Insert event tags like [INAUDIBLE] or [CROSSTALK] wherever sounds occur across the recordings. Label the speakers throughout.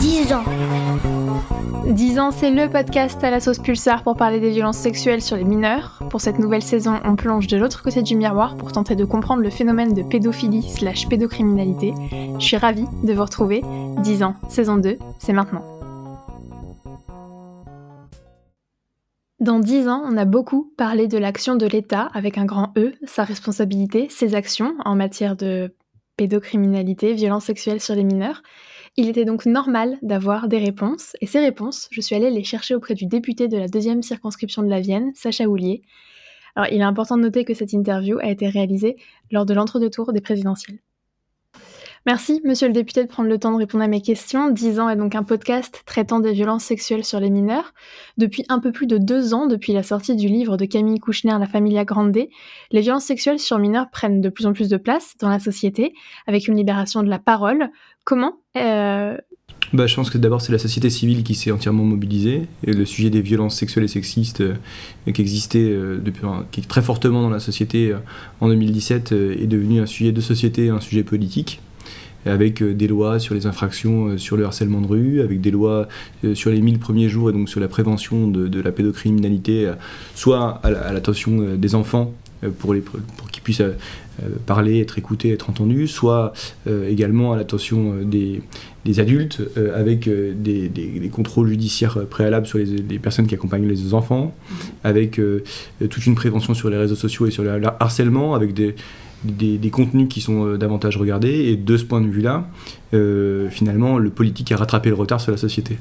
Speaker 1: 10 ans.
Speaker 2: 10 ans, c'est le podcast à la sauce pulsar pour parler des violences sexuelles sur les mineurs. Pour cette nouvelle saison, on plonge de l'autre côté du miroir pour tenter de comprendre le phénomène de pédophilie slash pédocriminalité. Je suis ravie de vous retrouver. 10 ans, saison 2, c'est maintenant. Dans 10 ans, on a beaucoup parlé de l'action de l'État avec un grand E, sa responsabilité, ses actions en matière de pédocriminalité, violence sexuelle sur les mineurs. Il était donc normal d'avoir des réponses, et ces réponses, je suis allée les chercher auprès du député de la deuxième circonscription de la Vienne, Sacha Houlier. Alors, il est important de noter que cette interview a été réalisée lors de l'entre-deux-tours des présidentielles. Merci, monsieur le député, de prendre le temps de répondre à mes questions. 10 ans est donc un podcast traitant des violences sexuelles sur les mineurs. Depuis un peu plus de deux ans, depuis la sortie du livre de Camille Kouchner, La Familia Grande, les violences sexuelles sur mineurs prennent de plus en plus de place dans la société, avec une libération de la parole. Comment euh...
Speaker 3: bah, Je pense que d'abord, c'est la société civile qui s'est entièrement mobilisée. Et le sujet des violences sexuelles et sexistes euh, qui existait euh, depuis, qui est très fortement dans la société en 2017 est devenu un sujet de société, un sujet politique avec des lois sur les infractions sur le harcèlement de rue, avec des lois sur les 1000 premiers jours et donc sur la prévention de, la pédocriminalité, soit à l'attention des enfants pour, qu'ils puissent parler, être écoutés, être entendus, soit également à l'attention des, adultes avec des, contrôles judiciaires préalables sur les, personnes qui accompagnent les enfants, avec toute une prévention sur les réseaux sociaux et sur le harcèlement, avec des, des, contenus qui sont euh, davantage regardés. Et de ce point de vue-là, euh, finalement, le politique a rattrapé le retard sur la société.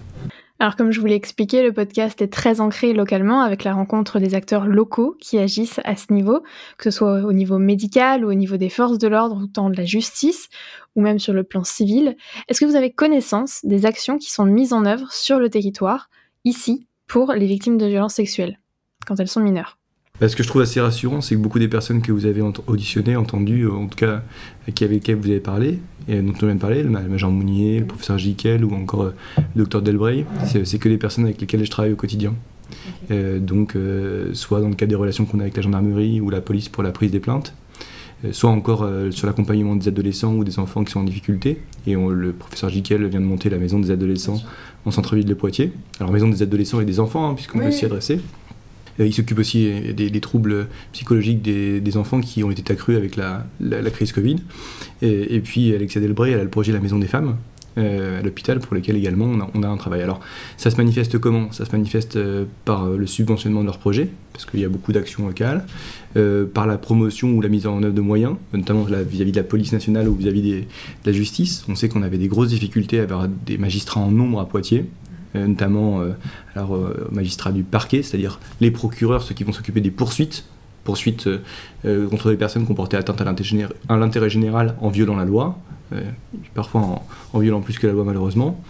Speaker 2: Alors comme je vous l'ai expliqué, le podcast est très ancré localement avec la rencontre des acteurs locaux qui agissent à ce niveau, que ce soit au niveau médical ou au niveau des forces de l'ordre ou tant de la justice, ou même sur le plan civil. Est-ce que vous avez connaissance des actions qui sont mises en œuvre sur le territoire, ici, pour les victimes de violences sexuelles, quand elles sont mineures?
Speaker 3: Ce que je trouve assez rassurant, c'est que beaucoup des personnes que vous avez auditionnées, entendues, en tout cas avec lesquelles vous avez parlé, et dont on vient de parler, le major Mounier, le professeur Jiquel ou encore le docteur Delbray, c'est que des personnes avec lesquelles je travaille au quotidien. Euh, donc, euh, soit dans le cadre des relations qu'on a avec la gendarmerie ou la police pour la prise des plaintes, euh, soit encore euh, sur l'accompagnement des adolescents ou des enfants qui sont en difficulté. Et on, le professeur Jiquel vient de monter la maison des adolescents en centre-ville de Poitiers. Alors, maison des adolescents et des enfants, hein, puisqu'on oui, peut s'y adresser. Il s'occupe aussi des, des, troubles psychologiques des, enfants qui ont été accrus avec la, crise Covid. Et, puis Alexia Delbray, elle a le projet La Maison des Femmes. Euh, à l'hôpital pour lequel également on a, un travail. Alors ça se manifeste comment? Ça se manifeste euh, par le subventionnement de leurs projets, parce qu'il y a beaucoup d'actions locales, euh, par la promotion ou la mise en œuvre de moyens, notamment vis-à-vis -vis de la police nationale ou vis-à-vis -vis de la justice. On sait qu'on avait des grosses difficultés à avoir des magistrats en nombre à Poitiers, euh, notamment euh, alors, euh, magistrats du parquet, c'est-à-dire les procureurs, ceux qui vont s'occuper des poursuites, poursuites euh, contre les personnes qui ont porté atteinte à l'intérêt général en violant la loi, euh, parfois en, violant plus que la loi malheureusement.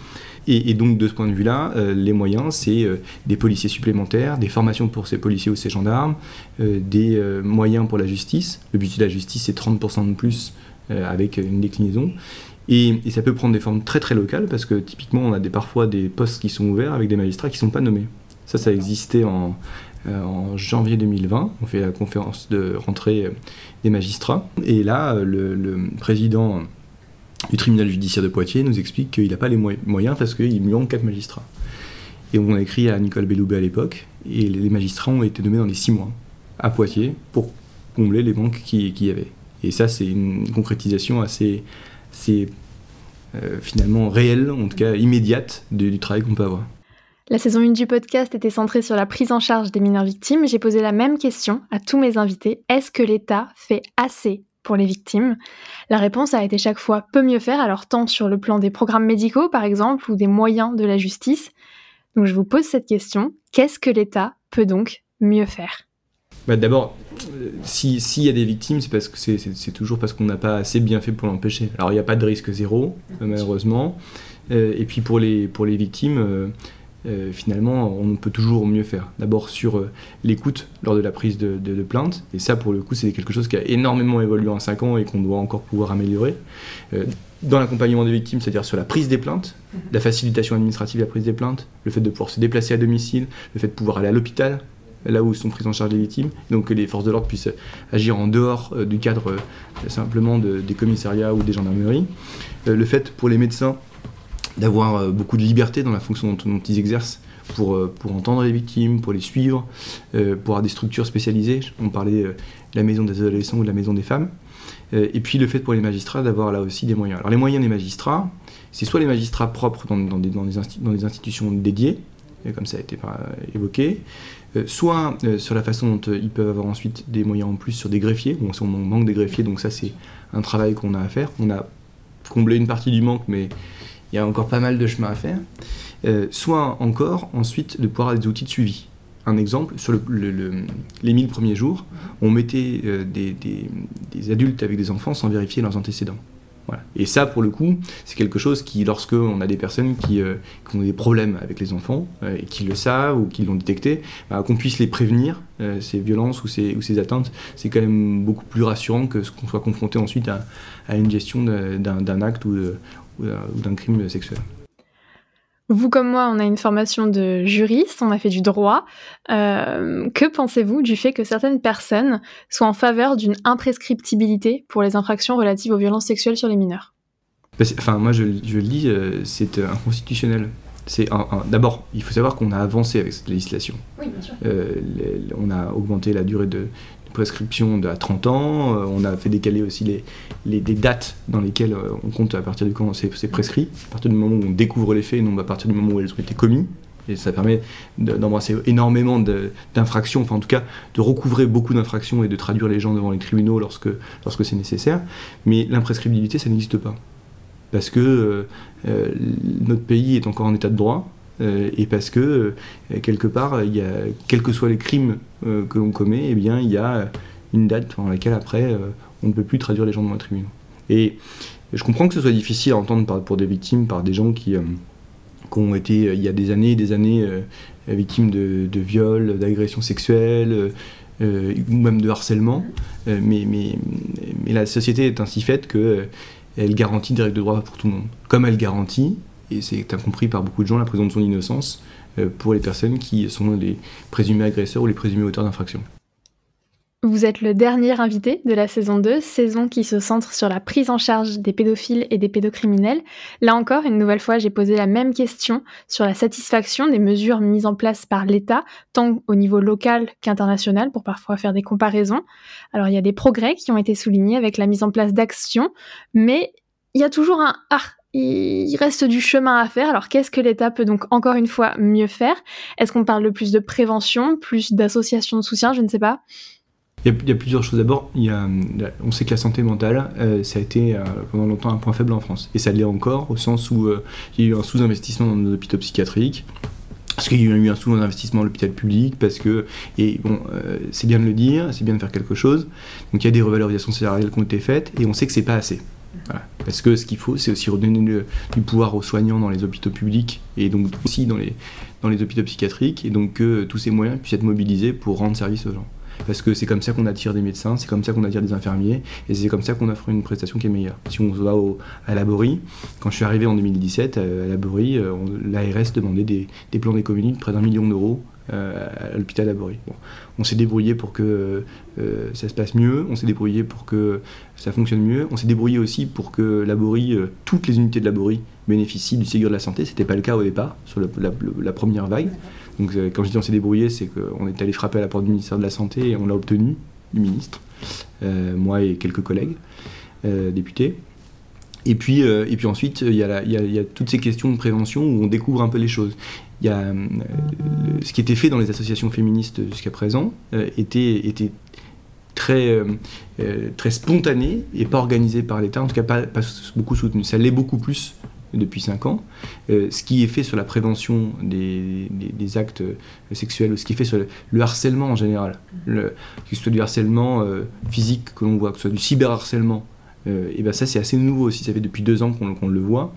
Speaker 3: Et, donc de ce point de vue-là, euh, les moyens, c'est des policiers supplémentaires, des formations pour ces policiers ou ces gendarmes, des moyens pour la justice. Le but de la justice, c'est 30% de plus avec une déclinaison. Et, et, ça peut prendre des formes très très locales parce que typiquement on a des, parfois des postes qui sont ouverts avec des magistrats qui ne sont pas nommés. Ça, ça existait en, euh, en janvier 2020. On fait la conférence de rentrée des magistrats. Et là, le, le président du tribunal judiciaire de Poitiers nous explique qu'il n'a pas les moyens parce qu'il lui manque quatre magistrats. Et on a écrit à Nicole Belloubet à l'époque, et les magistrats ont été nommés dans les six mois à Poitiers pour combler les manques qu'il qui y avait. Et ça, c'est une concrétisation assez, c'est euh, finalement réelle, en tout cas immédiate, du, travail qu'on peut avoir.
Speaker 2: La saison 1 du podcast était centrée sur la prise en charge des mineurs victimes. J'ai posé la même question à tous mes invités. Est-ce que l'État fait assez pour les victimes? La réponse a été chaque fois peu mieux faire, alors tant sur le plan des programmes médicaux par exemple ou des moyens de la justice. Donc je vous pose cette question. Qu'est-ce que l'État peut donc mieux faire?
Speaker 3: Bah D'abord, s'il si y a des victimes, c'est parce que c'est toujours parce qu'on n'a pas assez bien fait pour l'empêcher. Alors il n'y a pas de risque zéro, malheureusement. Euh, et puis pour les, pour les victimes, euh, euh, finalement, on peut toujours mieux faire. D'abord sur euh, l'écoute lors de la prise de, plainte, et ça, pour le coup, c'est quelque chose qui a énormément évolué en 5 ans et qu'on doit encore pouvoir améliorer. Euh, dans l'accompagnement des victimes, c'est-à-dire sur la prise des plaintes, la facilitation administrative de la prise des plaintes, le fait de pouvoir se déplacer à domicile, le fait de pouvoir aller à l'hôpital, là où sont prises en charge les victimes, donc que les forces de l'ordre puissent agir en dehors du cadre simplement des commissariats ou des gendarmeries, le fait pour les médecins d'avoir euh, beaucoup de liberté dans la fonction dont, ils exercent pour, euh, pour entendre les victimes, pour les suivre, euh, pour avoir des structures spécialisées. On parlait de la maison des adolescents ou de la maison des femmes. et puis le fait pour les magistrats d'avoir là aussi des moyens. Alors les moyens des magistrats, c'est soit les magistrats propres dans, dans, des, dans des, institutions dédiées, comme ça a été évoqué, soit sur la façon dont ils peuvent avoir ensuite des moyens en plus sur des greffiers. Bon, on manque des greffiers, donc ça c'est un travail qu'on a à faire. On a comblé une partie du manque, mais il y a encore pas mal de chemin à faire. Euh, soit encore, ensuite, de pouvoir avoir des outils de suivi. Un exemple, sur les 1000 premiers jours, on mettait euh, des, adultes avec des enfants sans vérifier leurs antécédents. Et ça, pour le coup, c'est quelque chose qui, lorsque on a des personnes qui, euh, ont des problèmes avec les enfants et qui le savent ou qui l'ont détecté, bah, qu'on puisse les prévenir, ces violences ou ces, atteintes, c'est quand même beaucoup plus rassurant que ce qu'on soit confronté ensuite à, une gestion d'un acte ou d'un crime sexuel.
Speaker 2: Vous comme moi, on a une formation de juriste, on a fait du droit. Euh, que pensez-vous du fait que certaines personnes soient en faveur d'une imprescriptibilité pour les infractions relatives aux violences sexuelles sur les mineurs?
Speaker 3: Enfin, moi, je, je le dis, euh, c'est inconstitutionnel. C'est D'abord, il faut savoir qu'on a avancé avec cette législation.
Speaker 2: Oui, bien sûr.
Speaker 3: Euh, on a augmenté la durée de, prescription à 30 ans. Euh, on a fait décaler aussi les, dates dans lesquelles euh, on compte à partir du où c'est prescrit, à partir du moment où on découvre les faits, non à partir du moment où elles ont été commis. Et ça permet d'embrasser énormément d'infractions, enfin en tout cas de recouvrer beaucoup d'infractions et de traduire les gens devant les tribunaux lorsque, lorsque c'est nécessaire. Mais l'imprescriptibilité, ça n'existe pas. Parce que euh, notre pays est encore en état de droit, et parce que quelque part, il quels que soient les crimes euh, que l'on commet, eh bien, il y a une date dans laquelle après euh, on ne peut plus traduire les gens devant un tribunal. Et je comprends que ce soit difficile à entendre pour des victimes, par des gens qui, euh, ont été il y a des années et des années victimes de, viols, d'agressions sexuelles, ou même de harcèlement. mais, la société est ainsi faite qu'elle garantit des règles de droit pour tout le monde. Comme elle garantit, et c'est incompris par beaucoup de gens, la présomption d'innocence euh, pour les personnes qui sont les présumés agresseurs ou les présumés auteurs d'infractions.
Speaker 2: Vous êtes le dernier invité de la saison 2, saison qui se centre sur la prise en charge des pédophiles et des pédocriminels. Là encore, une nouvelle fois, j'ai posé la même question sur la satisfaction des mesures mises en place par l'État, tant au niveau local qu'international, pour parfois faire des comparaisons. Alors, il y a des progrès qui ont été soulignés avec la mise en place d'actions, mais il y a toujours un ah, il reste du chemin à faire. Alors qu'est-ce que l'État peut donc encore une fois mieux faire? Est-ce qu'on parle de plus de prévention, plus d'associations de soutien? Je ne sais pas.
Speaker 3: Il y, a, plusieurs choses. D'abord, on sait que la santé mentale, euh, ça a été euh, pendant longtemps un point faible en France. Et ça l'est encore, au sens où euh, il y a eu un sous-investissement dans nos hôpitaux psychiatriques. Parce qu'il y a eu un sous-investissement à l'hôpital public, parce que, et bon, c'est bien de le dire, c'est bien de faire quelque chose. Donc il y a des revalorisations salariales qui ont été faites, et on sait que c'est pas assez. Parce que ce qu'il faut, c'est aussi redonner du pouvoir aux soignants dans les hôpitaux publics et donc aussi dans les, hôpitaux psychiatriques, et donc que tous ces moyens puissent être mobilisés pour rendre service aux gens. Parce que c'est comme ça qu'on attire des médecins, c'est comme ça qu'on attire des infirmiers, et c'est comme ça qu'on offre une prestation qui est meilleure. Si on va au, à Laborie, quand je suis arrivé en 2017, euh, à Laborie, euh, l'ARS demandait des, des plans d'économie de près d'un million d'euros à l'hôpital Laborie. Bon. On s'est débrouillé pour que euh, ça se passe mieux, on s'est débrouillé pour que ça fonctionne mieux, on s'est débrouillé aussi pour que Laborie, euh, toutes les unités de Laborie bénéficient du Ségur de la Santé. C'était pas le cas au départ, sur la, première vague. Donc quand je dis on s'est débrouillé, c'est qu'on est allé frapper à la porte du ministère de la Santé et on l'a obtenu, du ministre, moi et quelques collègues députés. Et puis, et puis ensuite, il y, y, a toutes ces questions de prévention où on découvre un peu les choses y a, euh, ce qui était fait dans les associations féministes jusqu'à présent euh, était, était très, euh, très spontané et pas organisé par l'État, en tout cas pas, beaucoup soutenu. Ça l'est beaucoup plus depuis 5 ans. ce qui est fait sur la prévention des, des, actes sexuels, ou ce qui est fait sur le, harcèlement en général, que ce soit du harcèlement physique que l'on voit, que ce soit du cyberharcèlement, et ben ça c'est assez nouveau aussi, ça fait depuis deux ans qu'on le voit.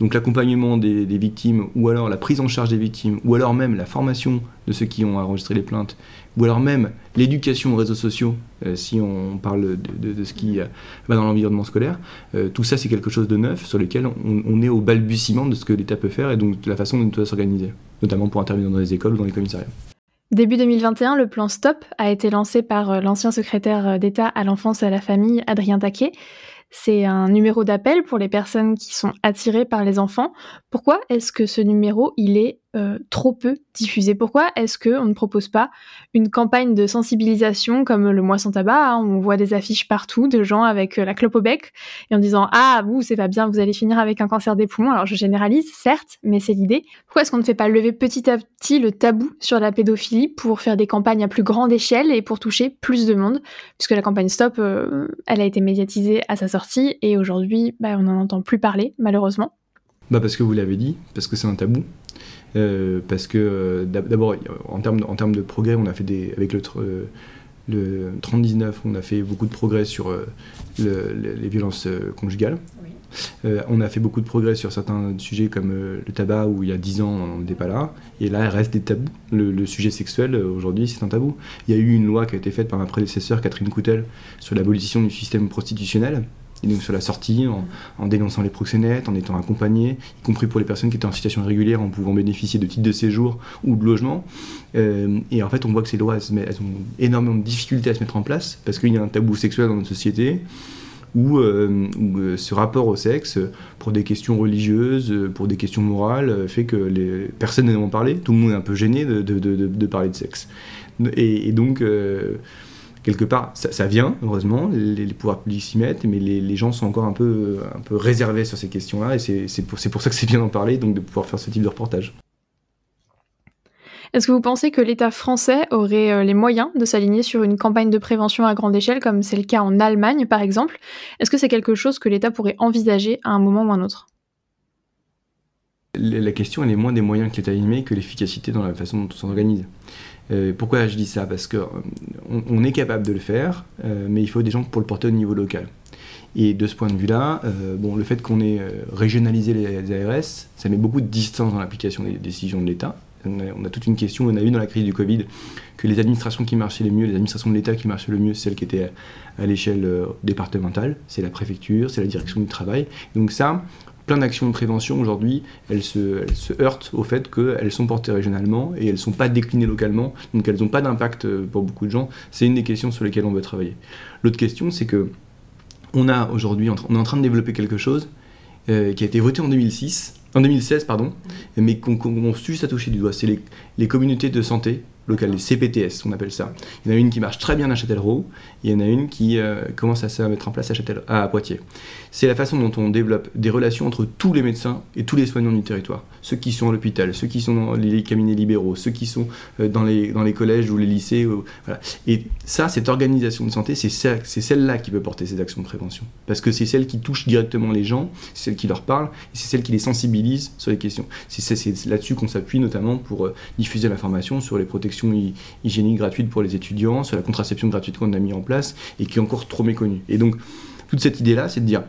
Speaker 3: Donc l'accompagnement des, victimes, ou alors la prise en charge des victimes, ou alors même la formation de ceux qui ont enregistré les plaintes, ou alors même l'éducation aux réseaux sociaux, euh, si on parle de, ce qui va dans l'environnement scolaire, euh, tout ça c'est quelque chose de neuf sur lequel on, est au balbutiement de ce que l'État peut faire et donc de la façon dont il doit s'organiser, notamment pour intervenir dans les écoles ou dans les commissariats.
Speaker 2: Début 2021, le plan STOP a été lancé par euh, l'ancien secrétaire d'État à l'enfance et à la famille, Adrien Taquet. C'est un numéro d'appel pour les personnes qui sont attirées par les enfants. Pourquoi est-ce que ce numéro, il est euh, trop peu diffusé Pourquoi est-ce qu'on ne propose pas une campagne de sensibilisation comme le mois sans tabac hein, On voit des affiches partout de gens avec euh, la clope au bec et en disant Ah, vous, c'est pas bien, vous allez finir avec un cancer des poumons. Alors je généralise, certes, mais c'est l'idée. Pourquoi est-ce qu'on ne fait pas lever petit à petit le tabou sur la pédophilie pour faire des campagnes à plus grande échelle et pour toucher plus de monde? Puisque la campagne Stop, euh, elle a été médiatisée à sa sortie et aujourd'hui, bah, on n'en entend plus parler, malheureusement.
Speaker 3: Bah parce que vous l'avez dit, parce que c'est un tabou. Euh, parce que euh, d'abord, en termes, en termes de progrès, on a fait des, avec le, euh, le 3019, on a fait beaucoup de progrès sur les violences conjugales. on a fait beaucoup de progrès sur certains sujets comme le tabac, où il y a 10 ans, on n'était pas là. Et là, il reste des tabous. Le, sujet sexuel, aujourd'hui, c'est un tabou. Il y a eu une loi qui a été faite par ma prédécesseur, Catherine Coutel, sur l'abolition du système prostitutionnel et donc sur la sortie, en, dénonçant les proxénètes, en étant accompagné, y compris pour les personnes qui étaient en situation irrégulière, en pouvant bénéficier de titres de séjour ou de logement. Euh, et en fait, on voit que ces lois, elles, ont énormément de difficultés à se mettre en place, parce qu'il y a un tabou sexuel dans notre société, où, euh, euh, ce rapport au sexe, pour des questions religieuses, pour des questions morales, fait que les personnes n'en parler. Tout le monde est un peu gêné de, parler de sexe. Et donc quelque part, ça, vient, heureusement, les, pouvoirs publics s'y mettent, mais les, gens sont encore un peu, un peu réservés sur ces questions-là, et c'est pour, pour, ça que c'est bien d'en parler, donc de pouvoir faire ce type de reportage.
Speaker 2: Est-ce que vous pensez que l'État français aurait euh, les moyens de s'aligner sur une campagne de prévention à grande échelle, comme c'est le cas en Allemagne, par exemple? Est-ce que c'est quelque chose que l'État pourrait envisager à un moment ou à un autre?
Speaker 3: La question, elle est moins des moyens l'État y met que l'efficacité dans la façon dont on s'organise. Euh, pourquoi je dis ça? Parce qu'on euh, on est capable de le faire, euh, mais il faut des gens pour le porter au niveau local. Et de ce point de vue-là, bon, le fait qu'on ait régionalisé les, ARS, ça met beaucoup de distance dans l'application des décisions de l'État. On, a, toute une question, on a vu dans la crise du Covid que les administrations qui marchaient le mieux, les administrations de l'État qui marchaient le mieux, c'est celles qui étaient à, à l'échelle départementale, c'est la préfecture, c'est la direction du travail. Donc ça, plein d'actions de prévention aujourd'hui, elles se, heurtent au fait qu'elles sont portées régionalement et elles ne sont pas déclinées localement, donc elles n'ont pas d'impact euh, pour beaucoup de gens. C'est une des questions sur lesquelles on veut travailler. L'autre question, c'est que on a aujourd'hui, on est en train de développer quelque chose euh, qui a été voté en 2006, en 2016 pardon, mais qu'on qu juste à toucher du doigt. C'est les, les communautés de santé locales, les CPTS, on appelle ça. Il y en a une qui marche très bien à Châtellerault, il y en a une qui euh, commence à se mettre en place à, Châtel à Poitiers. C'est la façon dont on développe des relations entre tous les médecins et tous les soignants du territoire. Ceux qui sont à l'hôpital, ceux qui sont dans les cabinets libéraux, ceux qui sont euh, dans, les, dans les collèges ou les lycées. Et ça, cette organisation de santé, c'est celle-là qui peut porter ces actions de prévention. Parce que c'est celle qui touche directement les gens, c'est celle qui leur parle, et c'est celle qui les sensibilise sur les questions. C'est là-dessus qu'on s'appuie notamment pour euh, diffuser l'information sur les protections hygiéniques gratuites pour les étudiants, sur la contraception gratuite qu'on a mis en place et qui est encore trop méconnu. Et donc, toute cette idée-là, c'est de dire,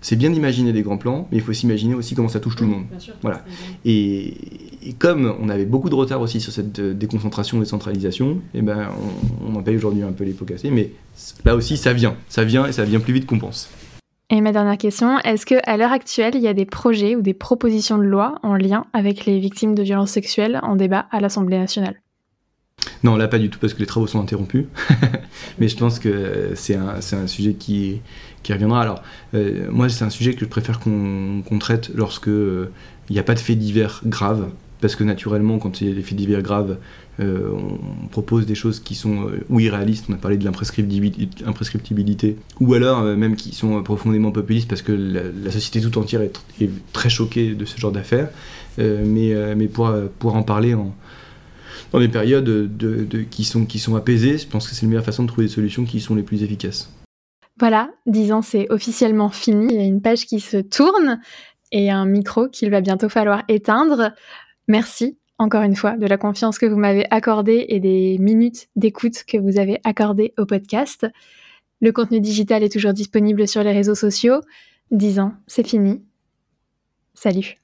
Speaker 3: c'est bien d'imaginer des grands plans, mais il faut s'imaginer aussi comment ça touche tout le monde. voilà. Et, comme on avait beaucoup de retard aussi sur cette euh, déconcentration, décentralisation, et eh ben on, en paye aujourd'hui un peu les pots cassés, mais là aussi ça vient, ça vient et ça vient plus vite qu'on pense.
Speaker 2: Et ma dernière question, est-ce qu'à l'heure actuelle, il y a des projets ou des propositions de loi en lien avec les victimes de violences sexuelles en débat à l'Assemblée nationale?
Speaker 3: Non, là pas du tout parce que les travaux sont interrompus. [LAUGHS] Mais je pense que c'est un, sujet qui, reviendra. Alors, euh, moi, c'est un sujet que je préfère qu'on traite lorsque euh, il n'y a pas de faits divers graves. Parce que naturellement, quand il y a des faits divers graves, euh, on propose des choses qui sont ou irréalistes, on a parlé de l'imprescriptibilité, ou alors même qui sont profondément populistes parce que la, société tout entière est, très choquée de ce genre d'affaires. mais, mais pour, pour en parler en, dans des périodes de, qui, sont, qui sont apaisées, je pense que c'est la meilleure façon de trouver des solutions qui sont les plus efficaces.
Speaker 2: Voilà, 10 ans, c'est officiellement fini. Il y a une page qui se tourne et un micro qu'il va bientôt falloir éteindre. Merci encore une fois de la confiance que vous m'avez accordée et des minutes d'écoute que vous avez accordées au podcast. Le contenu digital est toujours disponible sur les réseaux sociaux. 10 ans, c'est fini. Salut